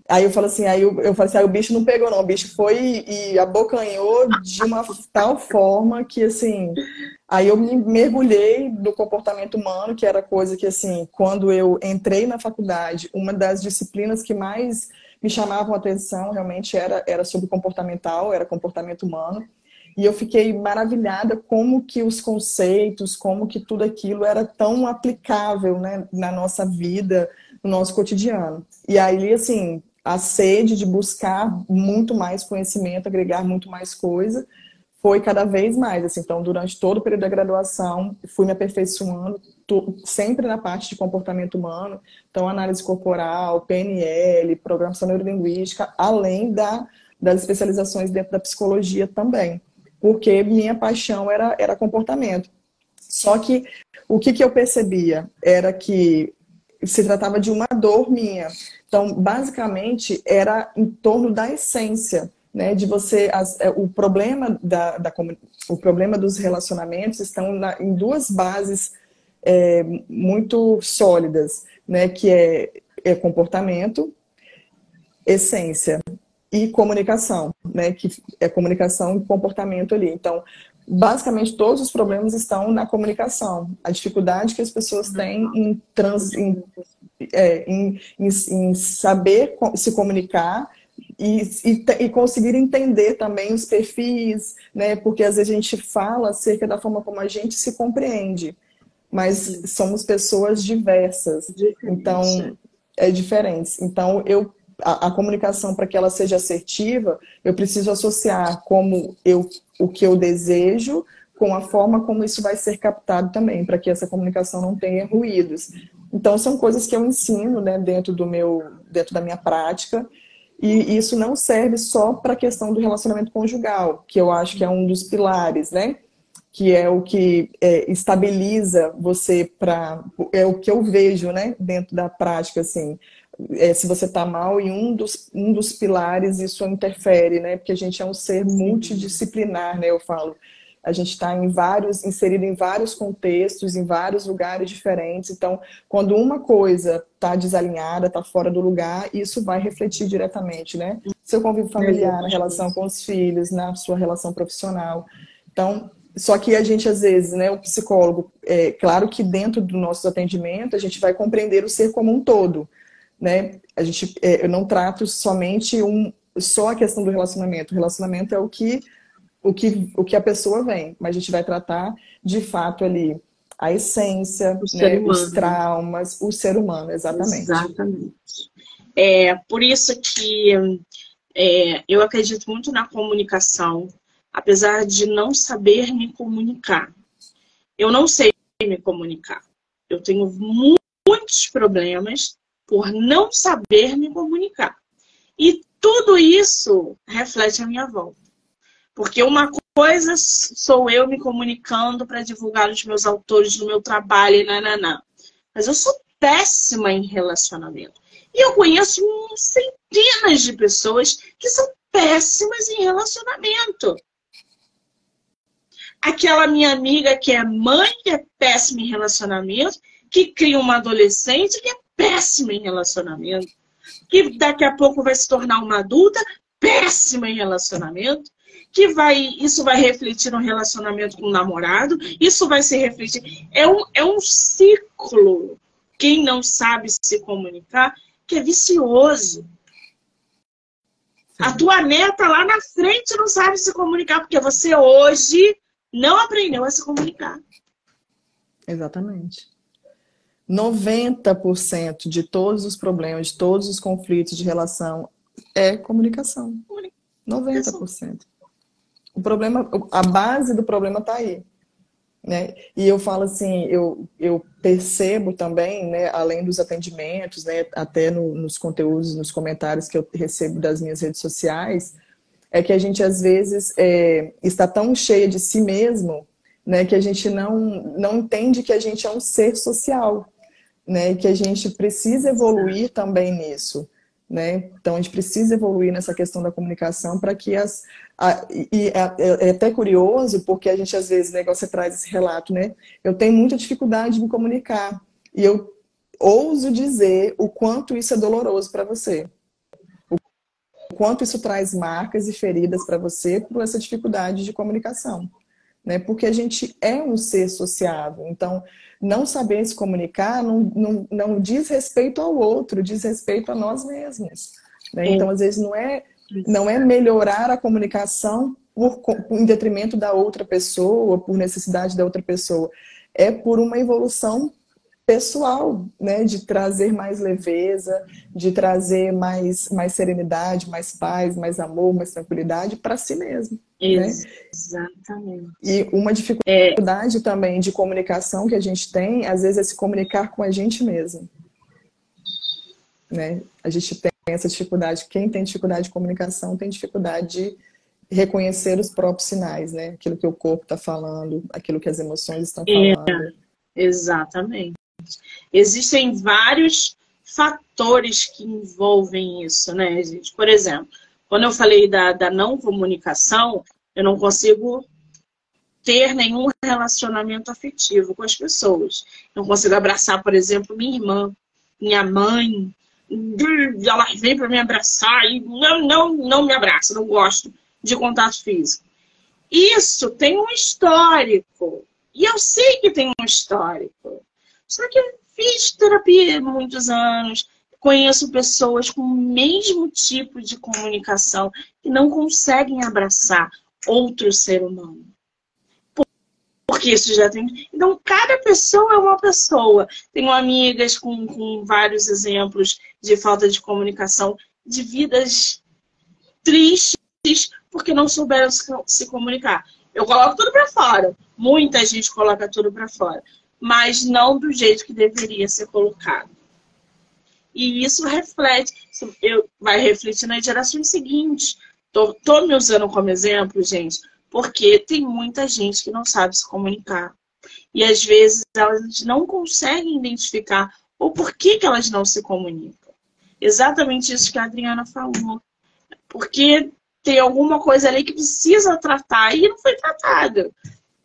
aí eu falo assim, aí eu, eu falei assim, aí o bicho não pegou não, o bicho foi e abocanhou de uma tal forma que, assim, Aí eu me mergulhei no comportamento humano, que era coisa que, assim, quando eu entrei na faculdade, uma das disciplinas que mais me chamavam a atenção realmente era, era sobre comportamental, era comportamento humano. E eu fiquei maravilhada como que os conceitos, como que tudo aquilo era tão aplicável né, na nossa vida, no nosso cotidiano. E aí, assim, a sede de buscar muito mais conhecimento, agregar muito mais coisa, foi cada vez mais. Assim, então, durante todo o período da graduação, fui me aperfeiçoando, sempre na parte de comportamento humano, então análise corporal, PNL, programação neurolinguística, além da, das especializações dentro da psicologia também, porque minha paixão era, era comportamento. Só que o que, que eu percebia era que se tratava de uma dor minha. Então, basicamente, era em torno da essência, né? De você, as, é, o problema da, da, o problema dos relacionamentos estão na, em duas bases é, muito sólidas, né? Que é, é comportamento, essência e comunicação, né? Que é comunicação e comportamento ali. Então, basicamente todos os problemas estão na comunicação. A dificuldade que as pessoas têm em, trans, em, é, em, em, em saber se comunicar e, e, e, conseguir entender também os perfis, né? Porque às vezes a gente fala acerca da forma como a gente se compreende, mas somos pessoas diversas, então é diferente. Então eu a, a comunicação para que ela seja assertiva, eu preciso associar como eu o que eu desejo com a forma como isso vai ser captado também, para que essa comunicação não tenha ruídos. Então são coisas que eu ensino, né, dentro do meu, dentro da minha prática. E isso não serve só para a questão do relacionamento conjugal, que eu acho que é um dos pilares, né? Que é o que é, estabiliza você para. É o que eu vejo, né? Dentro da prática, assim é, se você está mal em um dos, um dos pilares, isso interfere, né? Porque a gente é um ser multidisciplinar, né? Eu falo. A gente está em vários, inserido em vários contextos, em vários lugares diferentes. Então, quando uma coisa está desalinhada, está fora do lugar, isso vai refletir diretamente, né? Seu convívio familiar, na relação com os filhos, na sua relação profissional. Então, só que a gente, às vezes, né, o psicólogo, é claro que dentro do nosso atendimento, a gente vai compreender o ser como um todo né? A gente, é, eu não trato somente um, só a questão do relacionamento. O relacionamento é o que, o que, o que a pessoa vem, mas a gente vai tratar de fato ali a essência, né, os traumas, o ser humano, exatamente. Exatamente. É por isso que é, eu acredito muito na comunicação, apesar de não saber me comunicar. Eu não sei me comunicar. Eu tenho muitos problemas por não saber me comunicar. E tudo isso reflete a minha volta. Porque uma coisa sou eu me comunicando para divulgar os meus autores no meu trabalho e nananã. Mas eu sou péssima em relacionamento. E eu conheço centenas de pessoas que são péssimas em relacionamento. Aquela minha amiga que é mãe, que é péssima em relacionamento, que cria uma adolescente que é péssima em relacionamento, que daqui a pouco vai se tornar uma adulta péssima em relacionamento, que vai, isso vai refletir no relacionamento com o namorado, isso vai se refletir. É um, é um ciclo. Quem não sabe se comunicar, que é vicioso. A tua neta lá na frente não sabe se comunicar, porque você hoje não aprendeu a se comunicar. Exatamente. 90% de todos os problemas, de todos os conflitos de relação é comunicação. 90%. O problema, a base do problema está aí. Né? E eu falo assim, eu, eu percebo também, né, além dos atendimentos, né, até no, nos conteúdos, nos comentários que eu recebo das minhas redes sociais, é que a gente às vezes é, está tão cheia de si mesmo, né, que a gente não, não entende que a gente é um ser social né? E que a gente precisa evoluir também nisso. Né? Então a gente precisa evoluir nessa questão da comunicação para que as a, e é, é, é, até curioso porque a gente às vezes né, você traz esse relato, né? Eu tenho muita dificuldade de me comunicar e eu ouso dizer o quanto isso é doloroso para você, o quanto isso traz marcas e feridas para você por essa dificuldade de comunicação, né? Porque a gente é um ser sociável. Então, não saber se comunicar não, não, não diz respeito ao outro, diz respeito a nós mesmos. Né? Então, às vezes, não é, não é melhorar a comunicação por, em detrimento da outra pessoa, por necessidade da outra pessoa. É por uma evolução pessoal, né, de trazer mais leveza, de trazer mais, mais serenidade, mais paz, mais amor, mais tranquilidade para si mesmo. Né? Exatamente. E uma dificuldade é... também de comunicação que a gente tem, às vezes, é se comunicar com a gente mesmo. Né? A gente tem essa dificuldade, quem tem dificuldade de comunicação tem dificuldade de reconhecer os próprios sinais, né? Aquilo que o corpo está falando, aquilo que as emoções estão é, falando. É, exatamente. Existem vários fatores que envolvem isso, né, gente? Por exemplo, quando eu falei da, da não comunicação, eu não consigo ter nenhum relacionamento afetivo com as pessoas. Não consigo abraçar, por exemplo, minha irmã, minha mãe. Ela vem para me abraçar e não, não, não me abraça, não gosto de contato físico. Isso tem um histórico. E eu sei que tem um histórico. Só que fiz terapia muitos anos, conheço pessoas com o mesmo tipo de comunicação que não conseguem abraçar outro ser humano. Porque isso já tem. Então, cada pessoa é uma pessoa. Tenho amigas com, com vários exemplos de falta de comunicação, de vidas tristes, porque não souberam se, se comunicar. Eu coloco tudo para fora. Muita gente coloca tudo para fora mas não do jeito que deveria ser colocado. E isso reflete, eu, vai refletir nas gerações seguintes. Estou me usando como exemplo, gente, porque tem muita gente que não sabe se comunicar. E às vezes elas não conseguem identificar o porquê que elas não se comunicam. Exatamente isso que a Adriana falou. Porque tem alguma coisa ali que precisa tratar e não foi tratada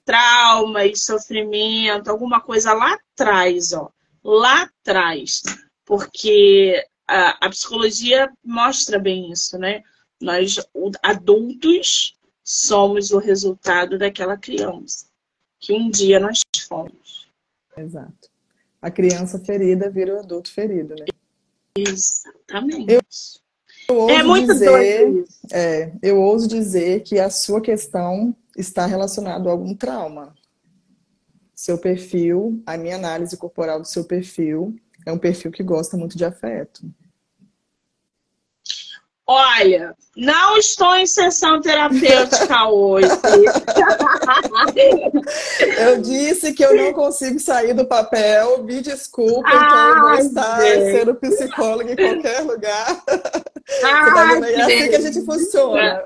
trauma e sofrimento, alguma coisa lá atrás, ó, lá atrás, porque a, a psicologia mostra bem isso, né? Nós, adultos, somos o resultado daquela criança que um dia nós fomos. Exato. A criança ferida vira o adulto ferido, né? Exatamente. Eu, eu é muito dizer, doido. É, eu ouso dizer que a sua questão está relacionado a algum trauma. Seu perfil, a minha análise corporal do seu perfil, é um perfil que gosta muito de afeto. Olha, não estou em sessão terapêutica <laughs> hoje. eu disse que eu não consigo sair do papel, me desculpa, então eu vou estar gente. sendo psicóloga em qualquer lugar. Ah, é assim que a gente funciona.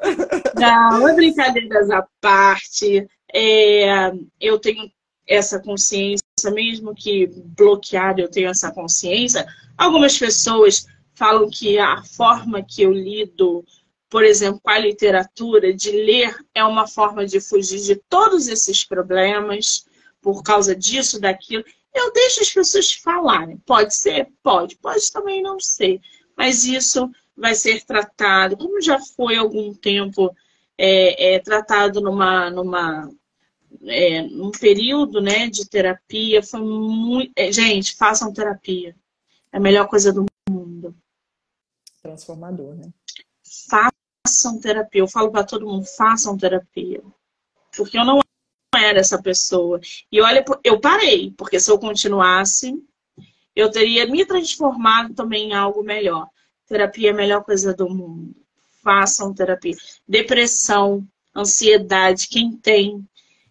Não, é brincadeiras à parte. É, eu tenho essa consciência, mesmo que bloqueada, eu tenho essa consciência. Algumas pessoas falam que a forma que eu lido, por exemplo, com a literatura, de ler, é uma forma de fugir de todos esses problemas, por causa disso, daquilo. Eu deixo as pessoas falarem. Pode ser? Pode. Pode também não ser. Mas isso vai ser tratado, como já foi algum tempo é, é, tratado numa, numa, é, num período né, de terapia, foi muito. É, gente, façam terapia. É a melhor coisa do mundo. Transformador, né? Façam terapia. Eu falo para todo mundo, façam terapia. Porque eu não era essa pessoa. E olha, eu parei, porque se eu continuasse, eu teria me transformado também em algo melhor. Terapia é a melhor coisa do mundo. Façam terapia. Depressão, ansiedade, quem tem,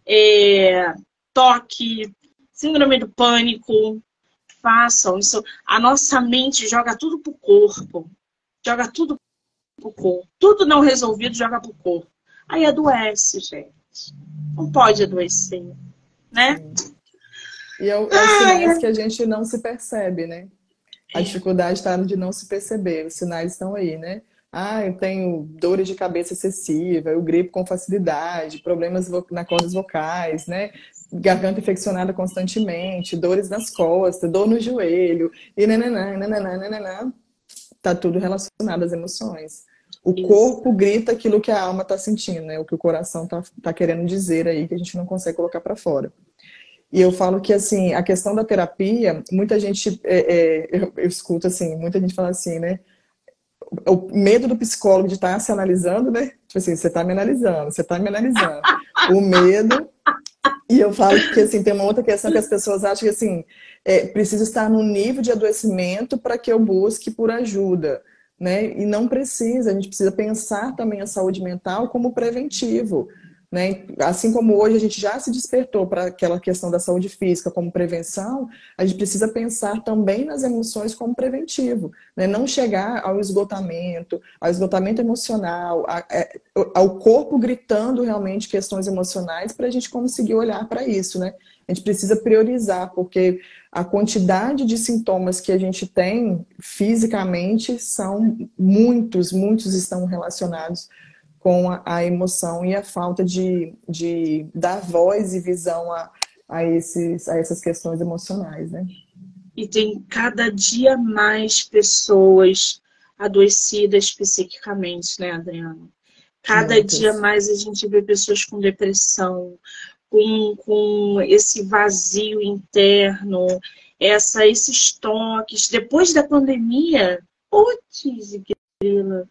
é, toque, síndrome do pânico, façam isso. A nossa mente joga tudo pro corpo. Joga tudo pro corpo. Tudo não resolvido joga pro corpo. Aí adoece, gente. Não pode adoecer, né? E é o, é sinais que a gente não se percebe, né? A dificuldade está de não se perceber, os sinais estão aí, né? Ah, eu tenho dores de cabeça excessiva, eu gripo com facilidade, problemas na cordas vocais, né? Garganta infeccionada constantemente, dores nas costas, dor no joelho, e nananã, nananã, nananã. Tá tudo relacionado às emoções. O Isso. corpo grita aquilo que a alma está sentindo, né? O que o coração está tá querendo dizer aí, que a gente não consegue colocar para fora. E eu falo que, assim, a questão da terapia, muita gente, é, é, eu, eu, escuto, assim, muita gente fala assim, né? O medo do psicólogo de estar tá se analisando, né? Tipo assim, você está me analisando, você está me analisando. <laughs> O medo. E eu falo que, assim, tem uma outra questão que as pessoas acham que, assim, é, precisa estar num nível de adoecimento para que eu busque por ajuda. Né? E não precisa, a gente precisa pensar também a saúde mental como preventivo. Né? Assim como hoje a gente já se despertou para aquela questão da saúde física como prevenção, a gente precisa pensar também nas emoções como preventivo. Né? Não chegar ao esgotamento, ao esgotamento emocional, é, ao corpo gritando realmente questões emocionais para a gente conseguir olhar para isso. Né? A gente precisa priorizar, porque a quantidade de sintomas que a gente tem fisicamente são muitos, muitos estão relacionados com a, a emoção e a falta de, de dar voz e visão a, a, esses, a essas questões emocionais, né? E tem cada dia mais pessoas adoecidas psiquicamente, né, Adriana? Cada Muitas. dia mais a gente vê pessoas com depressão, com, com esse vazio interno, essa, esses toques. Depois da pandemia, putz, grila,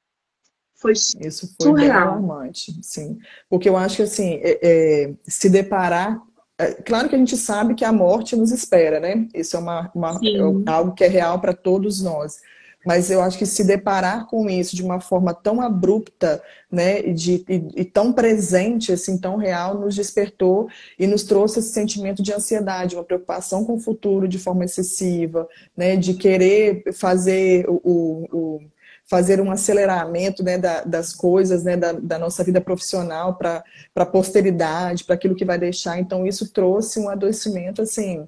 foi Isso foi surreal. alarmante, sim. Porque eu acho que, assim, é, é, se deparar... É, claro que a gente sabe que a morte nos espera, né? Isso é, uma, uma é algo que é real para todos nós. Mas eu acho que se deparar com isso de uma forma tão abrupta, né, de, e, e, tão presente, assim, tão real, nos despertou e nos trouxe esse sentimento de ansiedade, uma preocupação com o futuro de forma excessiva, né, de querer fazer o, o fazer um aceleramento né, da, das coisas, né, da, da nossa vida profissional para a posteridade, para aquilo que vai deixar. Então, isso trouxe um adoecimento assim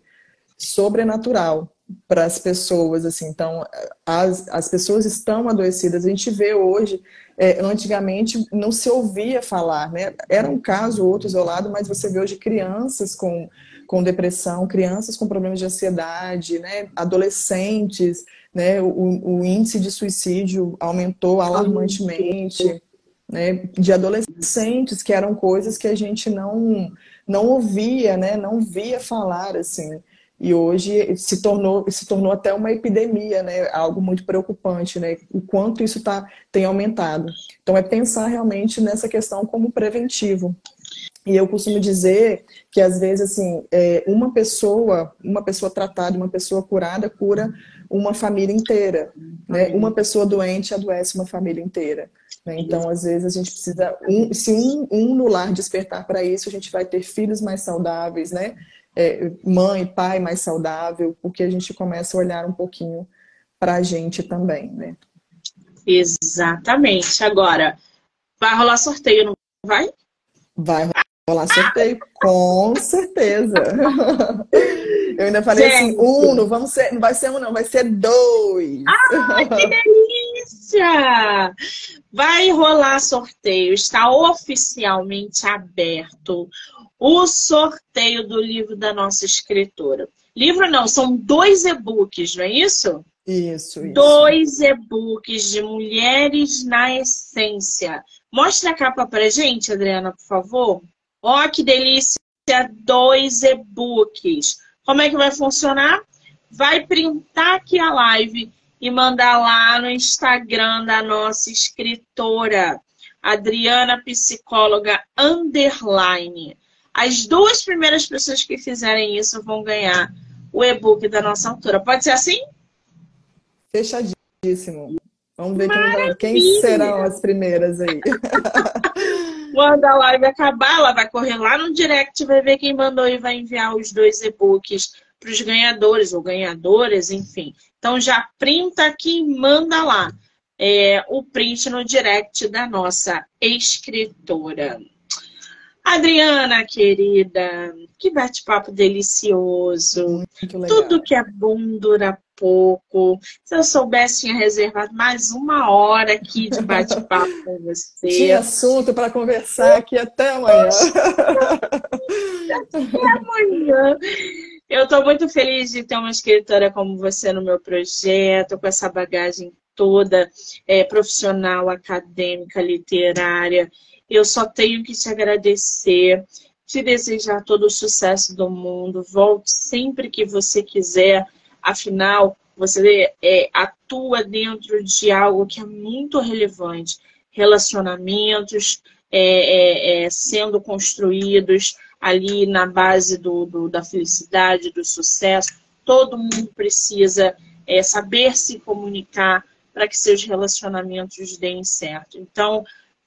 sobrenatural para as pessoas. assim Então, as, as pessoas estão adoecidas. A gente vê hoje, é, antigamente não se ouvia falar, né? Era um caso, outro isolado, mas você vê hoje crianças com, com depressão, crianças com problemas de ansiedade, né? adolescentes né, o, o índice de suicídio aumentou alarmantemente, né, de adolescentes, que eram coisas que a gente não, não ouvia, né, não via falar, assim. E hoje se tornou, se tornou até uma epidemia, né? Algo muito preocupante, né? O quanto isso tá, tem aumentado. Então é pensar realmente nessa questão como preventivo. E eu costumo dizer que às vezes assim, é, uma pessoa, uma pessoa tratada, uma pessoa curada cura uma família inteira. Né? Uma pessoa doente adoece uma família inteira. Né? Então, às vezes, a gente precisa. Um, se um, um no lar despertar para isso, a gente vai ter filhos mais saudáveis, né? É, mãe, pai mais saudável, porque a gente começa a olhar um pouquinho para a gente também, né? Exatamente. Agora, vai rolar sorteio, não vai? Vai rolar sorteio, com certeza. <laughs> Eu ainda falei assim, Gente. assim, um, não, vamos ser, não vai ser um, não, vai ser dois. Ai, que <laughs> delícia! Vai rolar sorteio, está oficialmente aberto o sorteio do livro da nossa escritora. Livro não, são dois e-books, não é isso? Isso, isso. Dois e-books de Mulheres na Essência. Mostra a capa pra gente, Adriana, por favor. Ó, que delícia! Dois e-books. Como é que vai funcionar? Vai printar aqui a live e mandar lá no Instagram da nossa escritora, Adriana Psicóloga Underline. As duas primeiras pessoas que fizerem isso vão ganhar o e-book da nossa autora. Pode ser assim? Fechadíssimo. Vamos ver quem, quem serão as primeiras aí. <laughs> Quando a live acabar, ela vai correr lá no direct, vai ver quem mandou e vai enviar os dois e-books para os ganhadores ou ganhadoras, enfim. Então já printa aqui e manda lá é, o print no direct da nossa escritora. Adriana, querida, que bate-papo delicioso. Tudo que é bom dura pouco. Se eu soubesse, tinha reservado mais uma hora aqui de bate-papo com você. Tinha assunto para conversar aqui até amanhã. até amanhã. Eu estou muito feliz de ter uma escritora como você no meu projeto, com essa bagagem toda, é, profissional, acadêmica, literária. Eu só tenho que te agradecer, te desejar todo o sucesso do mundo. Volte sempre que você quiser. Afinal, você é, atua dentro de algo que é muito relevante. Relacionamentos é, é, é sendo construídos ali na base do, do, da felicidade, do sucesso. Todo mundo precisa é, saber se comunicar para que seus relacionamentos deem certo. Então,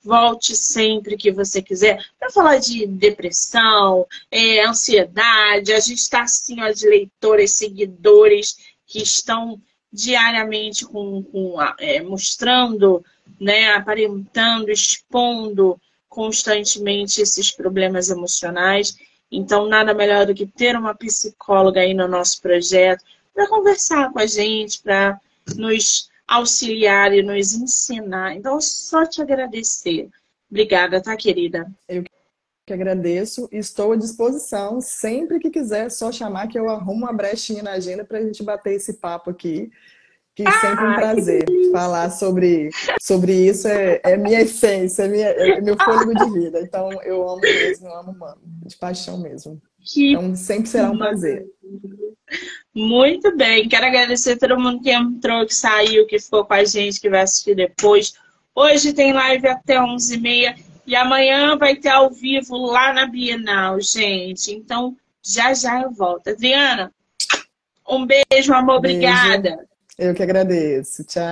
volte sempre que você quiser para falar de depressão, é, ansiedade. A gente está assim, ó, de leitoras, seguidores que estão diariamente com, com é, mostrando, né, aparentando, expondo constantemente esses problemas emocionais. Então, nada melhor do que ter uma psicóloga aí no nosso projeto para conversar com a gente, para nos auxiliar e nos ensinar. Então, só te agradecer. Obrigada, tá, querida? Eu que agradeço estou à disposição. Sempre que quiser, é só chamar que eu arrumo uma brechinha na agenda para a gente bater esse papo aqui. Que ah, sempre um prazer falar sobre, sobre isso. É, é minha essência, é, minha, é meu fôlego de vida. Então, eu amo mesmo, eu amo, mano. De paixão mesmo. Que então, sempre será um prazer. Muito bem. Quero agradecer a todo mundo que entrou, que saiu, que ficou com a gente, que vai assistir depois. Hoje tem live até 11h30 e amanhã vai ter ao vivo lá na Bienal, gente. Então, já já eu volto. Adriana, um beijo, amor. Beijo. Obrigada. Eu que agradeço. Tchau.